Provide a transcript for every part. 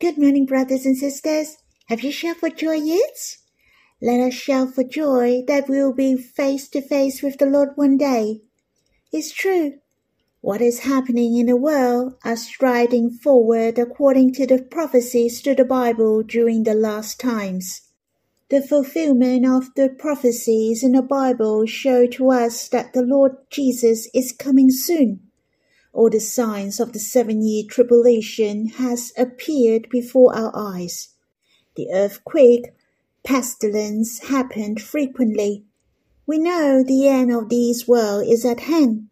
Good morning, brothers and sisters. Have you shouted for joy yet? Let us shout for joy that we will be face to face with the Lord one day. It's true. What is happening in the world are striding forward according to the prophecies to the Bible during the last times. The fulfillment of the prophecies in the Bible show to us that the Lord Jesus is coming soon all the signs of the seven-year tribulation has appeared before our eyes. The earthquake, pestilence happened frequently. We know the end of this world is at hand.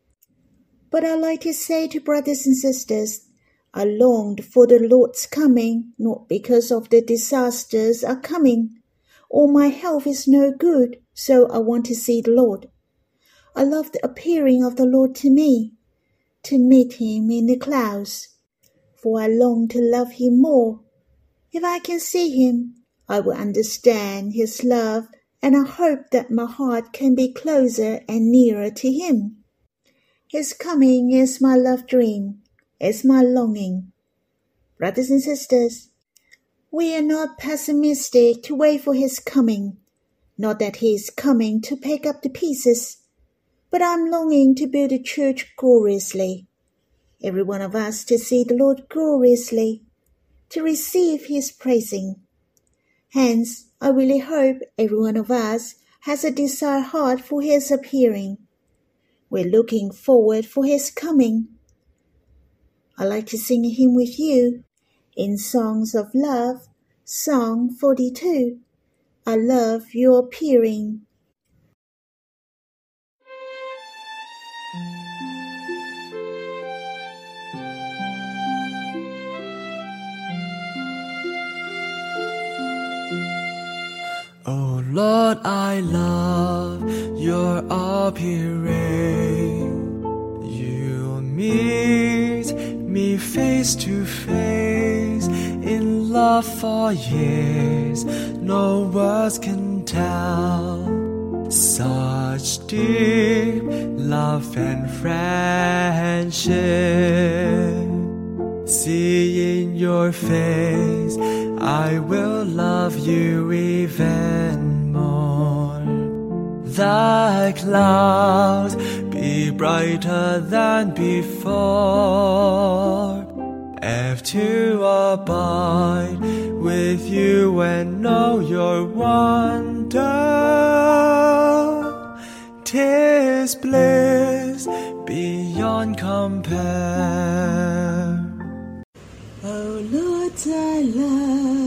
But I like to say to brothers and sisters, I longed for the Lord's coming, not because of the disasters are coming, or my health is no good, so I want to see the Lord. I love the appearing of the Lord to me to meet him in the clouds, for I long to love him more. If I can see him, I will understand his love, and I hope that my heart can be closer and nearer to him. His coming is my love dream, is my longing. Brothers and sisters, we are not pessimistic to wait for his coming, not that he is coming to pick up the pieces but I'm longing to build a church gloriously. Every one of us to see the Lord gloriously, to receive his praising. Hence, I really hope every one of us has a desire heart for his appearing. We're looking forward for his coming. I like to sing a hymn with you in Songs of Love, Song 42. I love your appearing. Lord, I love your appearing. You meet me face to face in love for years. No words can tell such deep love and friendship. Seeing your face I will love you even. The clouds be brighter than before. If to abide with you and know your wonder, tis bliss beyond compare. Oh Lord, I love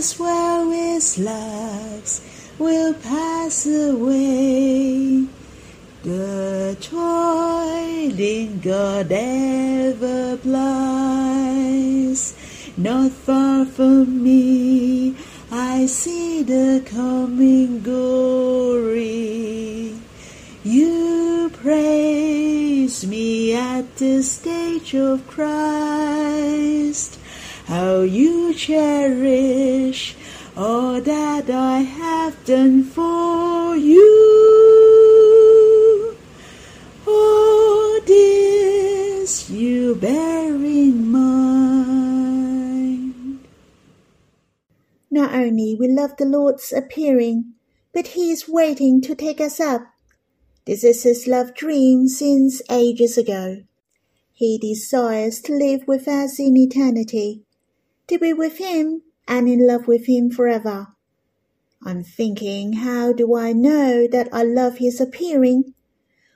this world with lacks will pass away. The toiling God ever plies, not far from me I see the coming glory. You praise me at the stage of Christ. How you cherish all that I have done for you. All this you bear in mind. Not only we love the Lord's appearing, but He is waiting to take us up. This is His love dream since ages ago. He desires to live with us in eternity, to be with Him and in love with Him forever. I'm thinking, how do I know that I love His appearing?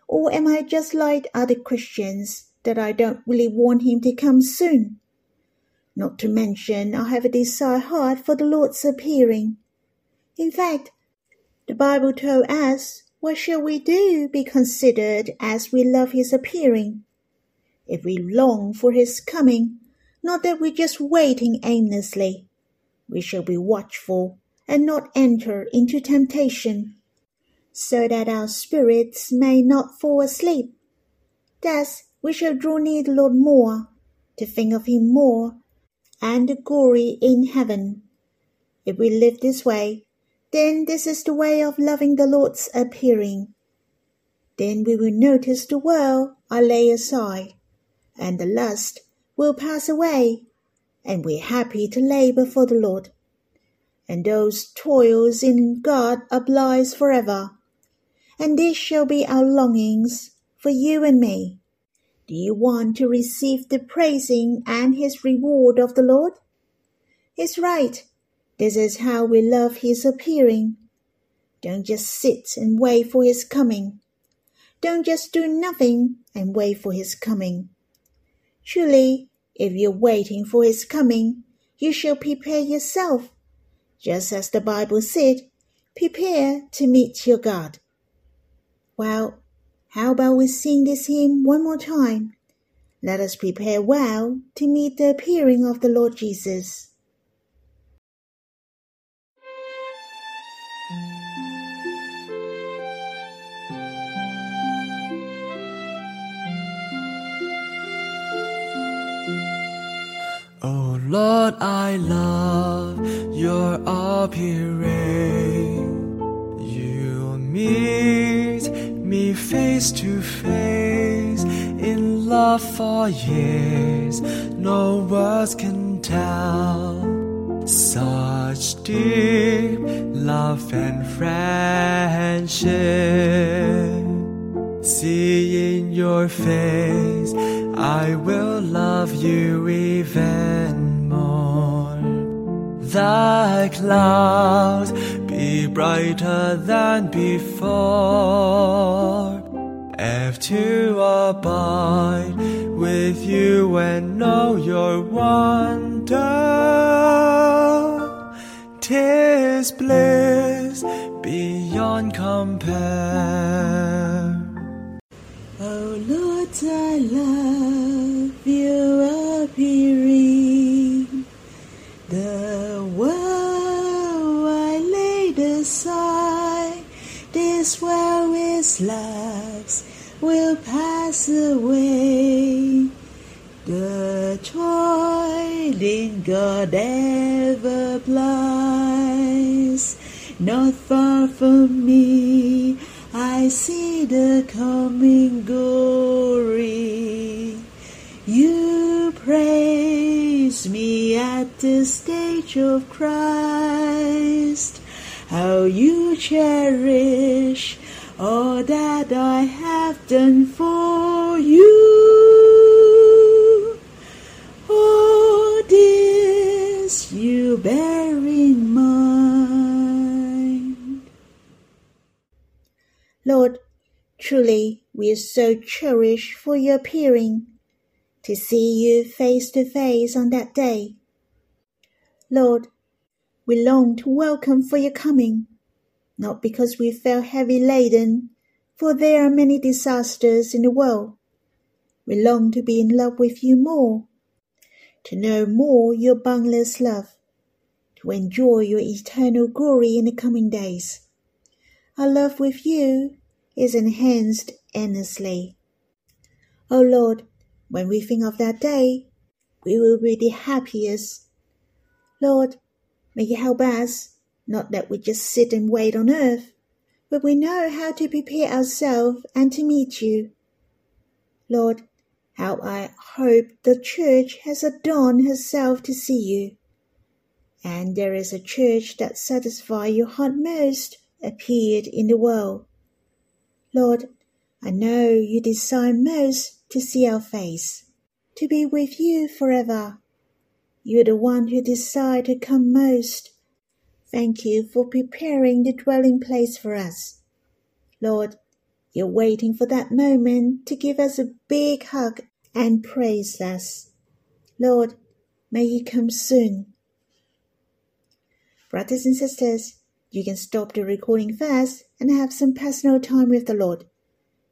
Or am I just like other Christians that I don't really want Him to come soon? Not to mention, I have a desire heart for the Lord's appearing. In fact, the Bible told us, what shall we do be considered as we love his appearing? If we long for his coming, not that we're just waiting aimlessly, we shall be watchful and not enter into temptation, so that our spirits may not fall asleep. Thus we shall draw near the Lord more, to think of him more, and the glory in heaven. If we live this way, then this is the way of loving the Lord's appearing. Then we will notice the world I lay aside, and the lust will pass away, and we're happy to labor for the Lord. And those toils in God are forever. And this shall be our longings for you and me. Do you want to receive the praising and his reward of the Lord? It's right. This is how we love his appearing. Don't just sit and wait for his coming. Don't just do nothing and wait for his coming. Truly, if you're waiting for his coming, you shall prepare yourself. Just as the Bible said, prepare to meet your God. Well, how about we sing this hymn one more time? Let us prepare well to meet the appearing of the Lord Jesus. Lord, I love your appearing. You meet me face to face in love for years. No words can tell such deep love and friendship. Seeing your face I will love you even. The clouds be brighter than before. If to abide with you and know your wonder, tis bliss beyond compare. Oh Lord, I love world with will pass away. The toiling God ever plies, not far from me I see the coming glory. You praise me at the stage of Christ. How you cherish all that I have done for you. All this you bear in mind. Lord, truly we are so cherished for your appearing, to see you face to face on that day. Lord, we long to welcome for your coming, not because we feel heavy laden, for there are many disasters in the world. We long to be in love with you more, to know more your boundless love, to enjoy your eternal glory in the coming days. Our love with you is enhanced endlessly. O Lord, when we think of that day, we will be the happiest. Lord, may you help us, not that we just sit and wait on earth, but we know how to prepare ourselves and to meet you. Lord, how I hope the church has adorned herself to see you. And there is a church that satisfies your heart most appeared in the world. Lord, I know you desire most to see our face, to be with you forever. You are the one who desire to come most. Thank you for preparing the dwelling place for us. Lord, you're waiting for that moment to give us a big hug and praise us. Lord, may you come soon. Brothers and sisters, you can stop the recording first and have some personal time with the Lord.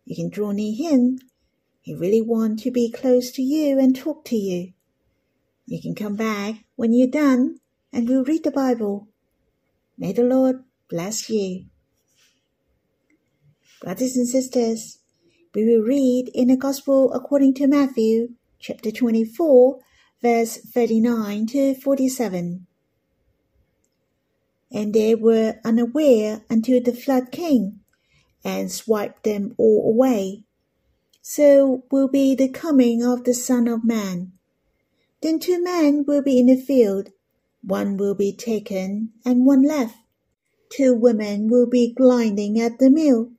You can draw near Him. He really wants to be close to you and talk to you. You can come back when you're done and we'll read the Bible. May the Lord bless you. Brothers and sisters, we will read in the Gospel according to Matthew, chapter 24, verse 39 to 47. and they were unaware until the flood came and swiped them all away. So will be the coming of the Son of Man. Then two men will be in the field, one will be taken and one left. Two women will be grinding at the mill,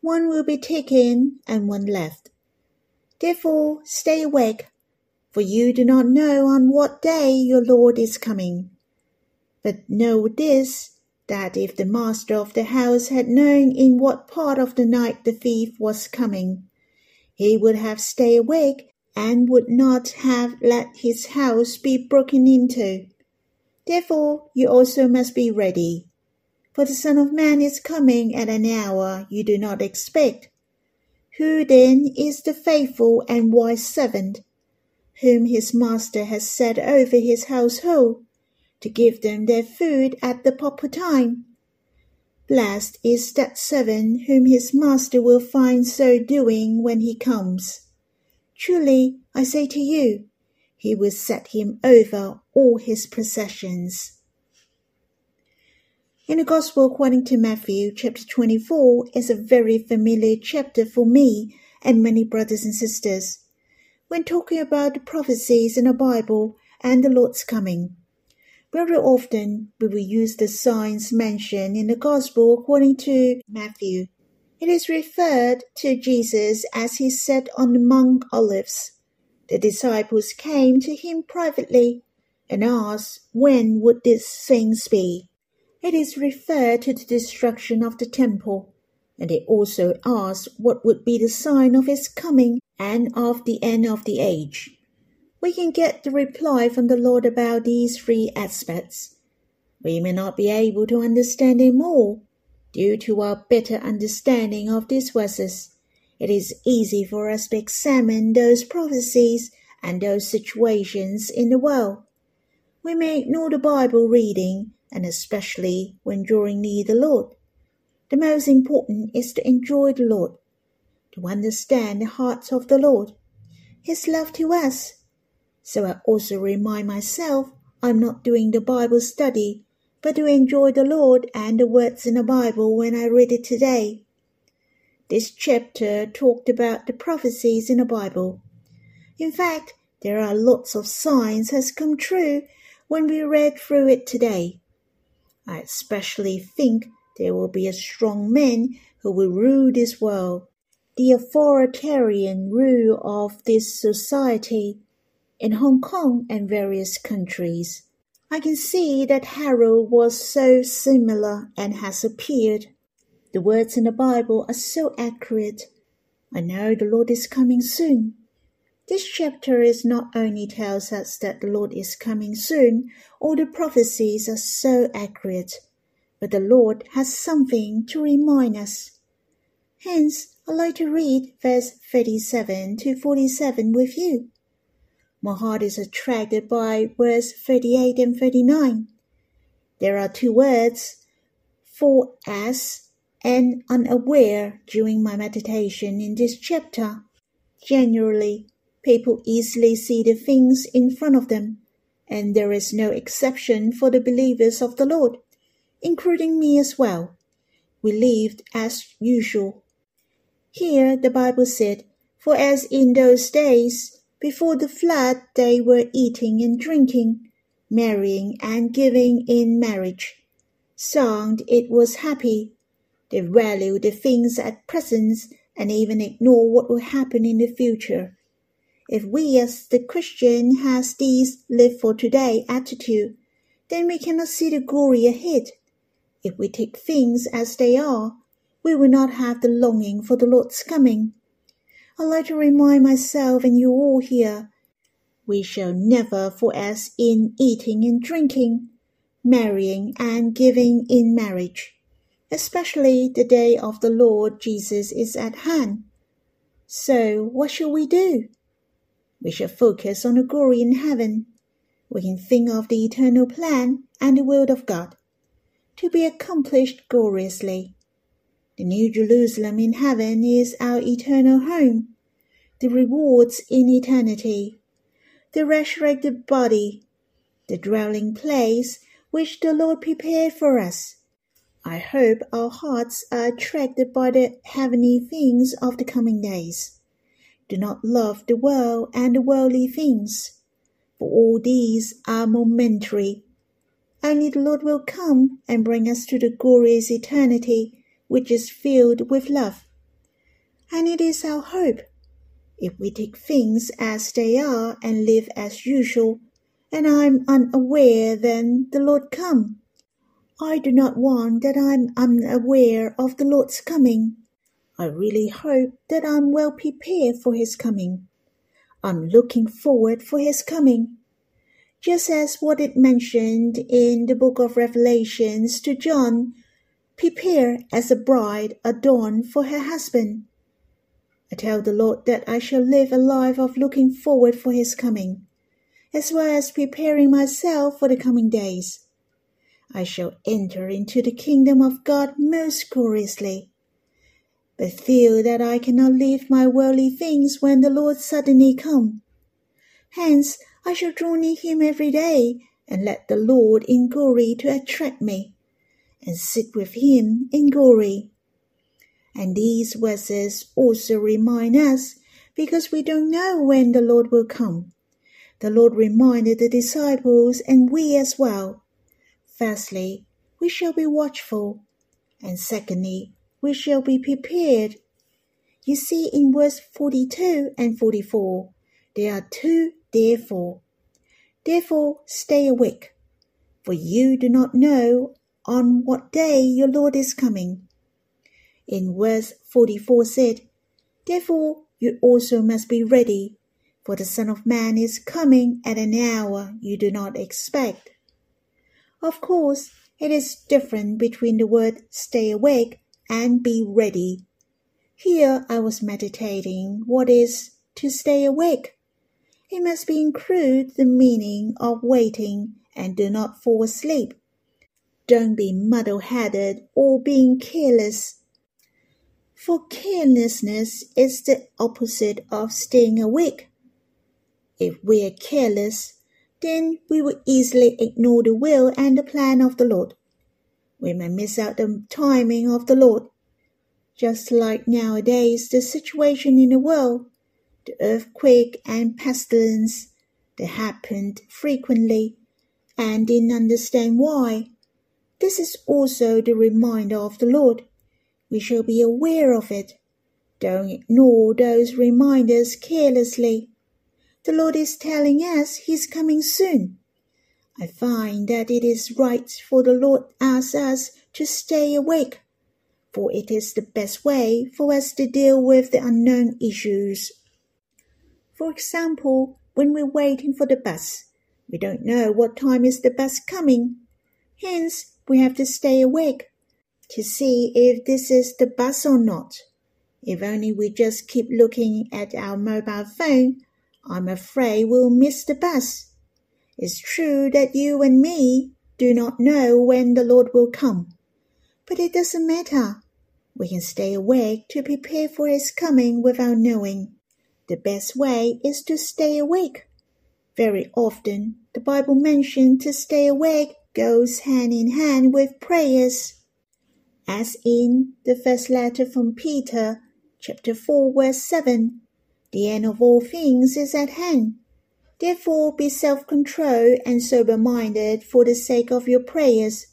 one will be taken and one left. Therefore stay awake, for you do not know on what day your Lord is coming. But know this, that if the master of the house had known in what part of the night the thief was coming, he would have stayed awake and would not have let his house be broken into. Therefore you also must be ready. For the Son of Man is coming at an hour you do not expect. Who then is the faithful and wise servant, whom his master has set over his household, to give them their food at the proper time? Blessed is that servant whom his master will find so doing when he comes. Truly, I say to you, he will set him over all his possessions. In the Gospel according to Matthew, chapter 24 is a very familiar chapter for me and many brothers and sisters when talking about the prophecies in the Bible and the Lord's coming. Very often we will use the signs mentioned in the Gospel according to Matthew it is referred to Jesus as he sat on the Mount Olives. The disciples came to him privately and asked when would these things be. It is referred to the destruction of the temple, and they also asked what would be the sign of his coming and of the end of the age. We can get the reply from the Lord about these three aspects. We may not be able to understand them all, Due to our better understanding of these verses, it is easy for us to examine those prophecies and those situations in the world. We may ignore the Bible reading, and especially when drawing near the Lord. The most important is to enjoy the Lord, to understand the heart of the Lord, His love to us. So I also remind myself I'm not doing the Bible study but to enjoy the Lord and the words in the Bible when I read it today. This chapter talked about the prophecies in the Bible. In fact, there are lots of signs has come true when we read through it today. I especially think there will be a strong man who will rule this world, the authoritarian rule of this society in Hong Kong and various countries. I can see that Harold was so similar and has appeared. The words in the Bible are so accurate. I know the Lord is coming soon. This chapter is not only tells us that the Lord is coming soon, all the prophecies are so accurate, but the Lord has something to remind us. Hence, I'd like to read verse 37 to 47 with you. My heart is attracted by verse 38 and 39. There are two words, for as and unaware during my meditation in this chapter. Generally, people easily see the things in front of them, and there is no exception for the believers of the Lord, including me as well. We lived as usual. Here the Bible said, For as in those days before the flood they were eating and drinking, marrying and giving in marriage. Sound it was happy. They value the things at present and even ignore what will happen in the future. If we as the Christian has this live for today attitude, then we cannot see the glory ahead. If we take things as they are, we will not have the longing for the Lord's coming. I like to remind myself and you all here, we shall never for us in eating and drinking, marrying and giving in marriage, especially the day of the Lord Jesus is at hand. So what shall we do? We shall focus on the glory in heaven. We can think of the eternal plan and the will of God to be accomplished gloriously. The New Jerusalem in heaven is our eternal home, the rewards in eternity, the resurrected body, the dwelling place which the Lord prepared for us. I hope our hearts are attracted by the heavenly things of the coming days. Do not love the world and the worldly things, for all these are momentary. Only the Lord will come and bring us to the glorious eternity which is filled with love. And it is our hope. If we take things as they are and live as usual, and I'm unaware, then the Lord come. I do not want that I'm unaware of the Lord's coming. I really hope that I'm well prepared for his coming. I'm looking forward for his coming. Just as what it mentioned in the book of Revelations to John, prepare as a bride adorned for her husband. I tell the Lord that I shall live a life of looking forward for his coming as well as preparing myself for the coming days. I shall enter into the kingdom of God most gloriously, but feel that I cannot leave my worldly things when the Lord suddenly come. Hence, I shall draw near him every day and let the Lord in glory to attract me, and sit with him in glory. And these verses also remind us because we don't know when the Lord will come the Lord reminded the disciples and we as well. Firstly, we shall be watchful, and secondly, we shall be prepared. You see in verse 42 and 44, there are two therefore. Therefore, stay awake, for you do not know on what day your Lord is coming. In verse 44 said, Therefore, you also must be ready, for the Son of Man is coming at an hour you do not expect. Of course, it is different between the word stay awake and be ready. Here I was meditating what is to stay awake. It must be include the meaning of waiting and do not fall asleep. Don't be muddle headed or being careless. For carelessness is the opposite of staying awake. If we are careless, then we will easily ignore the will and the plan of the Lord. We may miss out the timing of the Lord. Just like nowadays, the situation in the world, the earthquake and pestilence, they happened frequently and didn't understand why. This is also the reminder of the Lord. We shall be aware of it. Don't ignore those reminders carelessly. The Lord is telling us He's coming soon. I find that it is right for the Lord asks us to stay awake, for it is the best way for us to deal with the unknown issues. For example, when we're waiting for the bus, we don't know what time is the bus coming. Hence, we have to stay awake to see if this is the bus or not. If only we just keep looking at our mobile phone I'm afraid we'll miss the bus. It's true that you and me do not know when the Lord will come, but it doesn't matter. We can stay awake to prepare for His coming without knowing. The best way is to stay awake. Very often, the Bible mentions to stay awake goes hand in hand with prayers. As in the first letter from Peter, chapter 4, verse 7, the end of all things is at hand. Therefore be self-controlled and sober-minded for the sake of your prayers.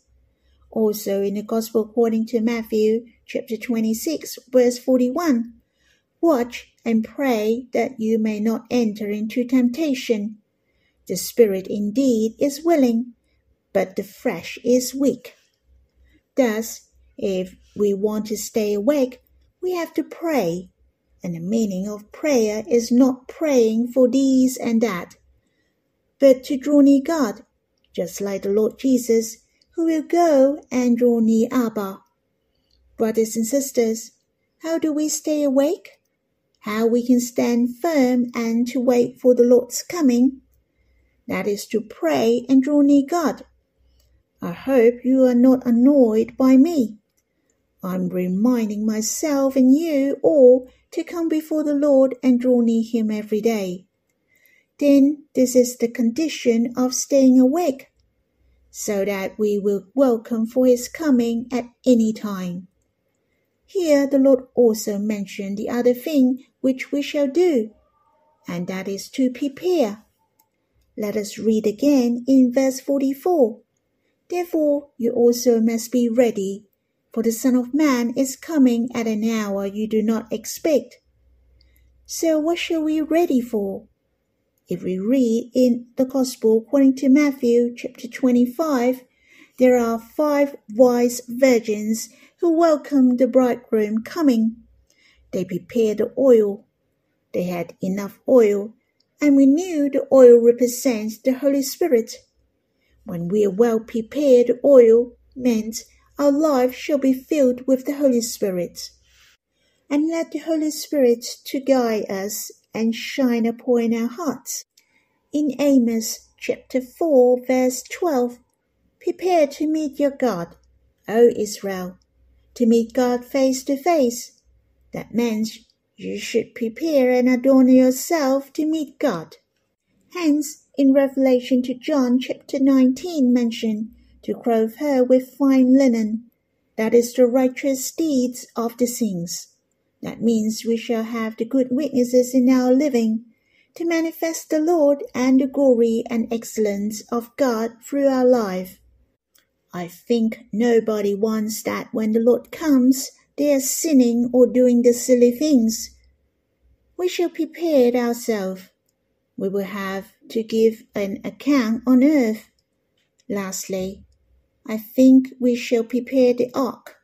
Also in the Gospel according to Matthew chapter 26 verse 41. Watch and pray that you may not enter into temptation. The spirit indeed is willing, but the flesh is weak. Thus, if we want to stay awake, we have to pray and the meaning of prayer is not praying for these and that, but to draw near God, just like the Lord Jesus, who will go and draw near Abba. Brothers and sisters, how do we stay awake? How we can stand firm and to wait for the Lord's coming? That is to pray and draw near God. I hope you are not annoyed by me. I'm reminding myself and you all to come before the Lord and draw near Him every day. Then this is the condition of staying awake. so that we will welcome for his coming at any time. Here the Lord also mentioned the other thing which we shall do, and that is to prepare. Let us read again in verse 44. Therefore you also must be ready, for the Son of Man is coming at an hour you do not expect. So what shall we ready for? If we read in the Gospel according to Matthew chapter 25, there are five wise virgins who welcomed the bridegroom coming. They prepared the oil. They had enough oil, and we knew the oil represents the Holy Spirit. When we are well prepared, oil meant our life shall be filled with the Holy Spirit. And let the Holy Spirit to guide us and shine upon our hearts. In Amos chapter 4, verse 12, prepare to meet your God, O Israel, to meet God face to face. That means you should prepare and adorn yourself to meet God. Hence, in Revelation to John chapter 19 mention to clothe her with fine linen, that is the righteous deeds of the saints. That means we shall have the good witnesses in our living to manifest the Lord and the glory and excellence of God through our life. I think nobody wants that when the Lord comes, they are sinning or doing the silly things. We shall prepare ourselves. We will have to give an account on earth. Lastly, I think we shall prepare the ark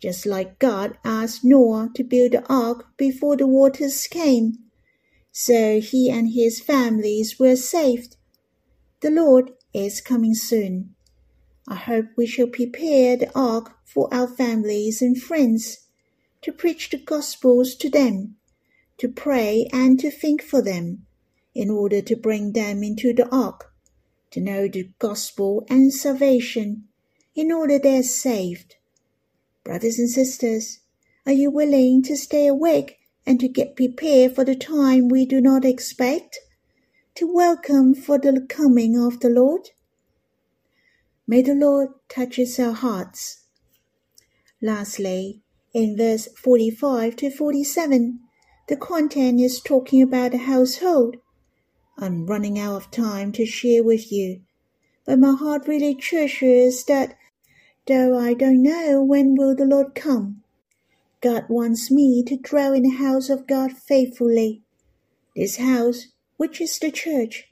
just like God asked Noah to build the ark before the waters came. So he and his families were saved. The Lord is coming soon. I hope we shall prepare the ark for our families and friends, to preach the Gospels to them, to pray and to think for them, in order to bring them into the ark, to know the Gospel and salvation, in order they are saved. Brothers and sisters, are you willing to stay awake and to get prepared for the time we do not expect? To welcome for the coming of the Lord? May the Lord touch our hearts. Lastly, in verse 45 to 47, the content is talking about the household. I'm running out of time to share with you, but my heart really treasures that though I don't know when will the Lord come. God wants me to dwell in the house of God faithfully. This house, which is the church,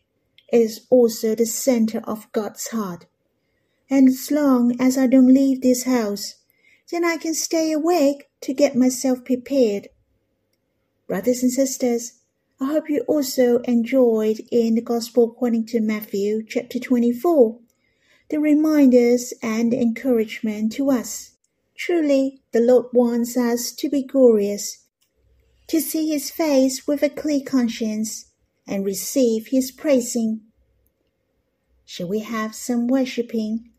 is also the center of God's heart. And as long as I don't leave this house, then I can stay awake to get myself prepared. Brothers and sisters, I hope you also enjoyed in the Gospel according to Matthew chapter 24 the reminders and encouragement to us. Truly, the Lord wants us to be glorious, to see His face with a clear conscience, and receive His praising. Shall we have some worshipping?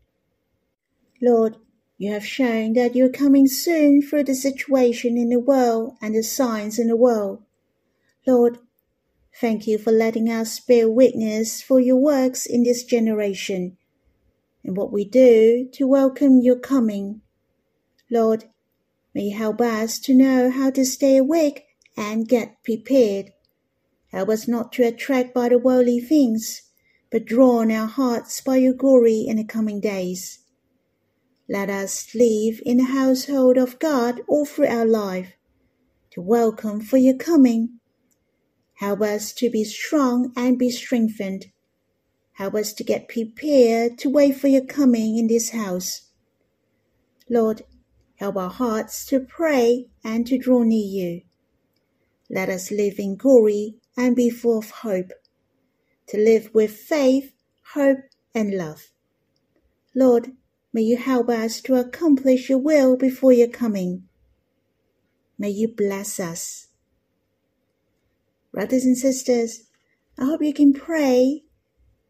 Lord, you have shown that you are coming soon through the situation in the world and the signs in the world. Lord, thank you for letting us bear witness for your works in this generation what we do to welcome your coming. Lord, may you help us to know how to stay awake and get prepared. Help us not to attract by the worldly things, but draw on our hearts by your glory in the coming days. Let us live in the household of God all through our life, to welcome for your coming. Help us to be strong and be strengthened Help us to get prepared to wait for your coming in this house. Lord, help our hearts to pray and to draw near you. Let us live in glory and be full of hope, to live with faith, hope, and love. Lord, may you help us to accomplish your will before your coming. May you bless us. Brothers and sisters, I hope you can pray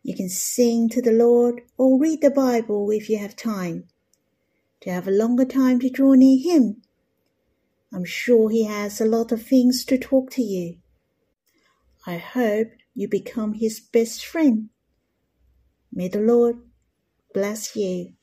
you can sing to the Lord or read the Bible if you have time. To have a longer time to draw near Him. I'm sure He has a lot of things to talk to you. I hope you become His best friend. May the Lord bless you.